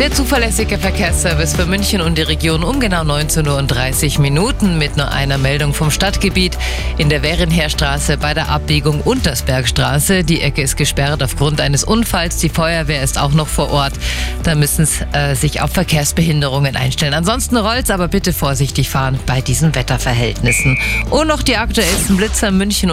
Der zuverlässige Verkehrsservice für München und die Region um genau 19.30 Uhr Minuten mit nur einer Meldung vom Stadtgebiet. In der Währenheerstraße bei der Abbiegung Untersbergstraße. Die Ecke ist gesperrt aufgrund eines Unfalls. Die Feuerwehr ist auch noch vor Ort. Da müssen Sie äh, sich auf Verkehrsbehinderungen einstellen. Ansonsten rollt's, aber bitte vorsichtig fahren bei diesen Wetterverhältnissen. Und noch die aktuellsten Blitzer München und